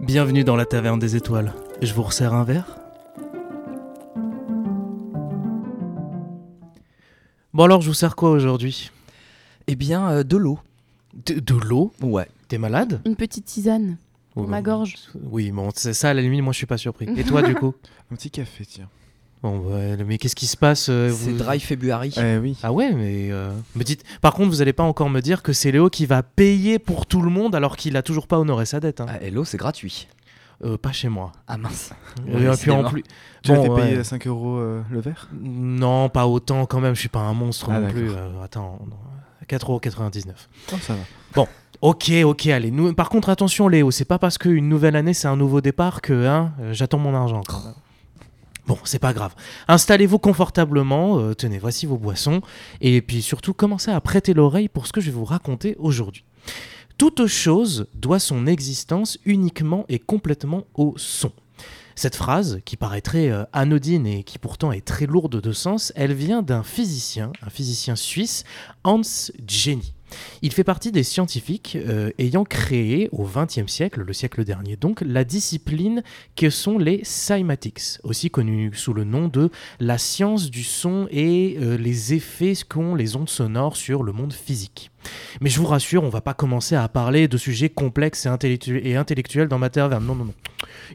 Bienvenue dans la taverne des étoiles. Je vous resserre un verre Bon alors, je vous sers quoi aujourd'hui? Eh bien, euh, de l'eau. De, de l'eau? Ouais. T'es malade? Une petite tisane pour ma gorge. Oui, bon, c'est ça, à la limite, moi je suis pas surpris. Et toi, du coup? Un petit café, tiens. Bon, ouais, mais qu'est-ce qui se passe euh, C'est vous- Dry February. Eh oui. Ah ouais, mais euh, me dites. Par contre, vous allez pas encore me dire que c'est Léo qui va payer pour tout le monde alors qu'il a toujours pas honoré sa dette. Hein. Ah, l'eau, c'est gratuit. Euh, pas chez moi. Ah mince. Et puis en plus. Tu as Bon, été payé ouais. à 5 euros euh, le verre? Non, pas autant quand même. Je suis pas un monstre Ah, non plus. Euh, attends, non. 4,99€. Oh, ça va. Ok, ok, allez. Nous, par contre, attention, Léo, c'est pas parce qu'une nouvelle année c'est un nouveau départ que hein, j'attends mon argent quand même. Bon, c'est pas grave. Installez-vous confortablement, euh, tenez, voici vos boissons, et puis surtout commencez à prêter l'oreille pour ce que je vais vous raconter aujourd'hui. Toute chose doit son existence uniquement et complètement au son. Cette phrase, qui paraîtrait euh, anodine et qui pourtant est très lourde de sens, elle vient d'un physicien, un physicien suisse, Hans Jenny. Il fait partie des scientifiques euh, ayant créé au XXe siècle, le siècle dernier donc, la discipline que sont les cymatics, aussi connue sous le nom de la science du son et euh, les effets qu'ont les ondes sonores sur le monde physique. Mais je vous rassure, on va pas commencer à parler de sujets complexes et, intellectu- et intellectuels dans ma. Non, non, non.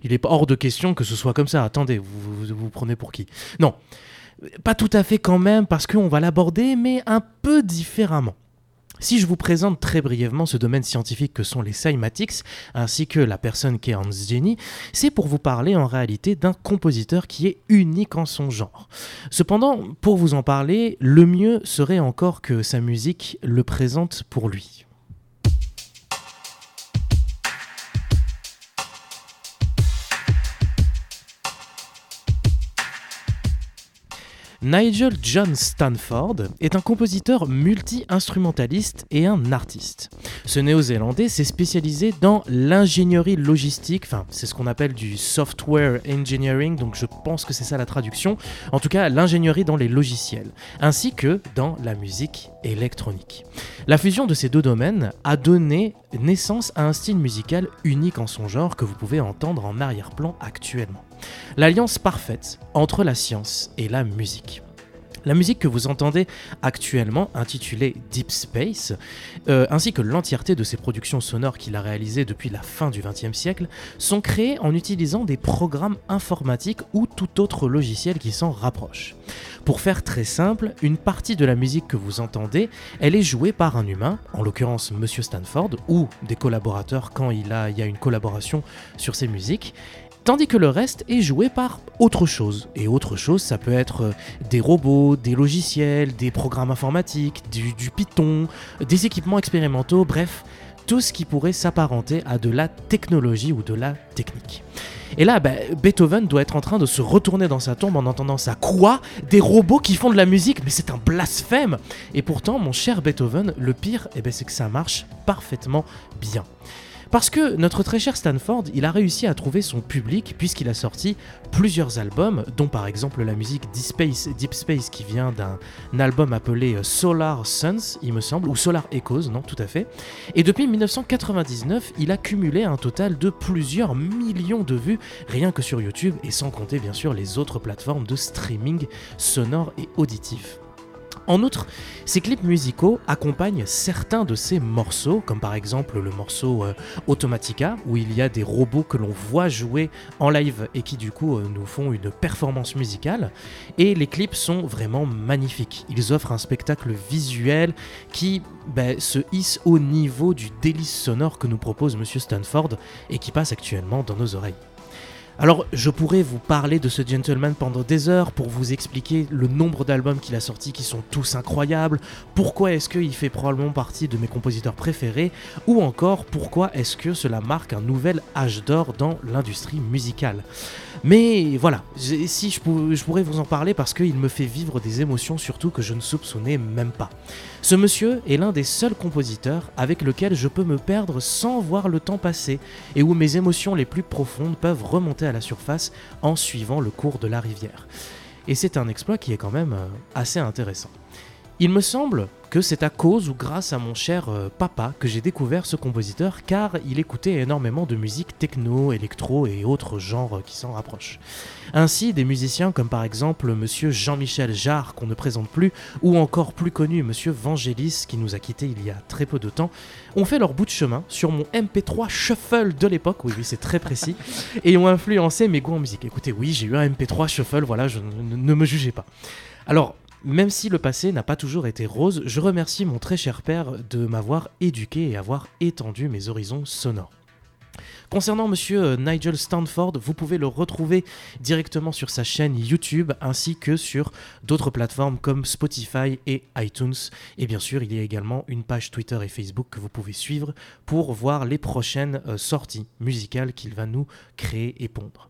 Il est hors de question que ce soit comme ça. Attendez, vous vous, vous prenez pour qui? Non, pas tout à fait quand même, parce qu'on va l'aborder, mais un peu différemment. Si je vous présente très brièvement ce domaine scientifique que sont les cymatics, ainsi que la personne qui est Hans Jenny, c'est pour vous parler en réalité d'un compositeur qui est unique en son genre. Cependant, pour vous en parler, le mieux serait encore que sa musique le présente pour lui. Nigel John Stanford est un compositeur multi-instrumentaliste et un artiste. Ce néo-zélandais s'est spécialisé dans l'ingénierie logistique, enfin c'est ce qu'on appelle du software engineering, donc je pense que c'est ça la traduction, en tout cas l'ingénierie dans les logiciels, ainsi que dans la musique électronique. La fusion de ces deux domaines a donné naissance à un style musical unique en son genre que vous pouvez entendre en arrière-plan actuellement. L'alliance parfaite entre la science et la musique. La musique que vous entendez actuellement, intitulée Deep Space, euh, ainsi que l'entièreté de ses productions sonores qu'il a réalisées depuis la fin du XXe siècle, sont créées en utilisant des programmes informatiques ou tout autre logiciel qui s'en rapproche. Pour faire très simple, une partie de la musique que vous entendez, elle est jouée par un humain, en l'occurrence Monsieur Stanford, ou des collaborateurs quand il, y a une collaboration sur ses musiques, Tandis que le reste est joué par autre chose. Et autre chose, ça peut être euh, des robots, des logiciels, des programmes informatiques, du, Python, des équipements expérimentaux, bref, tout ce qui pourrait s'apparenter à de la technologie ou de la technique. Et là, bah, Beethoven doit être en train de se retourner dans sa tombe en entendant ça. Quoi? Des robots qui font de la musique? Mais c'est un blasphème Et pourtant, mon cher Beethoven, le pire, eh ben, c'est que ça marche parfaitement bien. Parce que notre très cher Stanford, il a réussi à trouver son public puisqu'il a sorti plusieurs albums, dont par exemple la musique Deep Space, qui vient d'un album appelé euh, Solar Suns, il me semble, ou Solar Echoes, non, tout à fait. Et depuis 1999, il a cumulé un total de plusieurs millions de vues rien que sur YouTube et sans compter bien sûr les autres plateformes de streaming sonore et auditif. En outre, ces clips musicaux accompagnent certains de ces morceaux, comme par exemple le morceau euh, Automatica, où il y a des robots que l'on voit jouer en live et qui du coup euh, nous font une performance musicale. Et les clips sont vraiment magnifiques. Ils offrent un spectacle visuel qui ben, se hisse au niveau du délice sonore que nous propose Monsieur Stanford et qui passe actuellement dans nos oreilles. Alors, je pourrais vous parler de ce gentleman pendant des heures pour vous expliquer le nombre d'albums qu'il a sortis qui sont tous incroyables, pourquoi est-ce qu'il fait probablement partie de mes compositeurs préférés, ou encore pourquoi est-ce que cela marque un nouvel âge d'or dans l'industrie musicale. Mais voilà, si je pourrais vous en parler parce qu'il me fait vivre des émotions surtout que je ne soupçonnais même pas. Ce monsieur est l'un des seuls compositeurs avec lequel je peux me perdre sans voir le temps passer et où mes émotions les plus profondes peuvent remonter à la surface en suivant le cours de la rivière. Et c'est un exploit qui est quand même euh, assez intéressant. Il me semble que c'est à cause ou grâce à mon cher euh, papa que j'ai découvert ce compositeur car il écoutait énormément de musique techno, électro et autres genres qui s'en rapprochent. Ainsi, des musiciens comme par exemple monsieur Jean-Michel Jarre qu'on ne présente plus ou encore plus connu monsieur Vangelis qui nous a quittés il y a très peu de temps ont fait leur bout de chemin sur mon MP3 Shuffle de l'époque, oui oui c'est très précis, et ont influencé mes goûts en musique. Écoutez, oui j'ai eu un MP3 Shuffle, voilà, je, ne me jugez pas. Alors, même si le passé n'a pas toujours été rose, je remercie mon très cher père de m'avoir éduqué et avoir étendu mes horizons sonores. Concernant monsieur euh, Nigel Stanford, vous pouvez le retrouver directement sur sa chaîne YouTube ainsi que sur d'autres plateformes comme Spotify et iTunes. Et bien sûr, il y a également une page Twitter et Facebook que vous pouvez suivre pour voir les prochaines euh, sorties musicales qu'il va nous créer et pondre.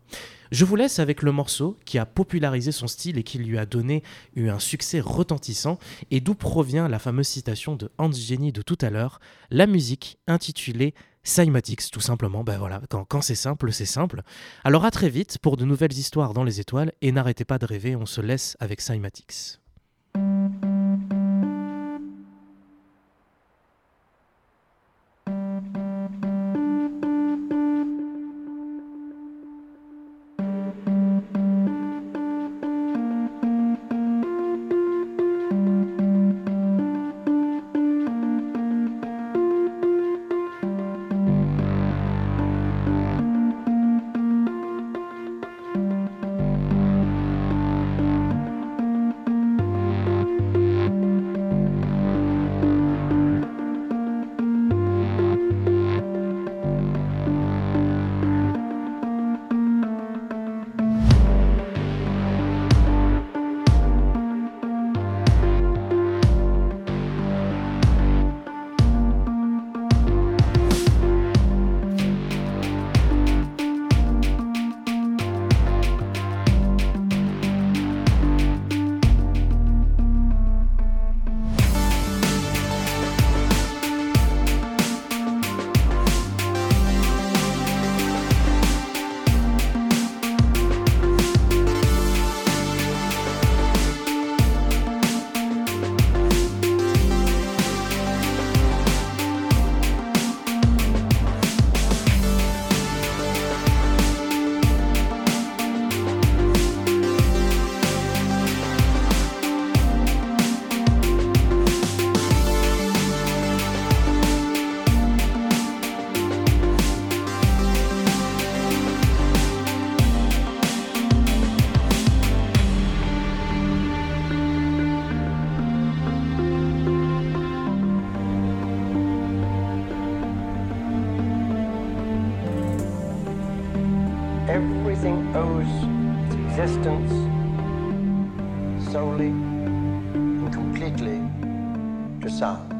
Je vous laisse avec le morceau qui a popularisé son style et qui lui a donné eu un succès retentissant et d'où provient la fameuse citation de Hans Jenny de tout à l'heure, la musique intitulée Cymatics, tout simplement. Ben voilà, quand, c'est simple, c'est simple. Alors à très vite pour de nouvelles histoires dans les étoiles et n'arrêtez pas de rêver, on se laisse avec Cymatics. Existence solely and completely to sound.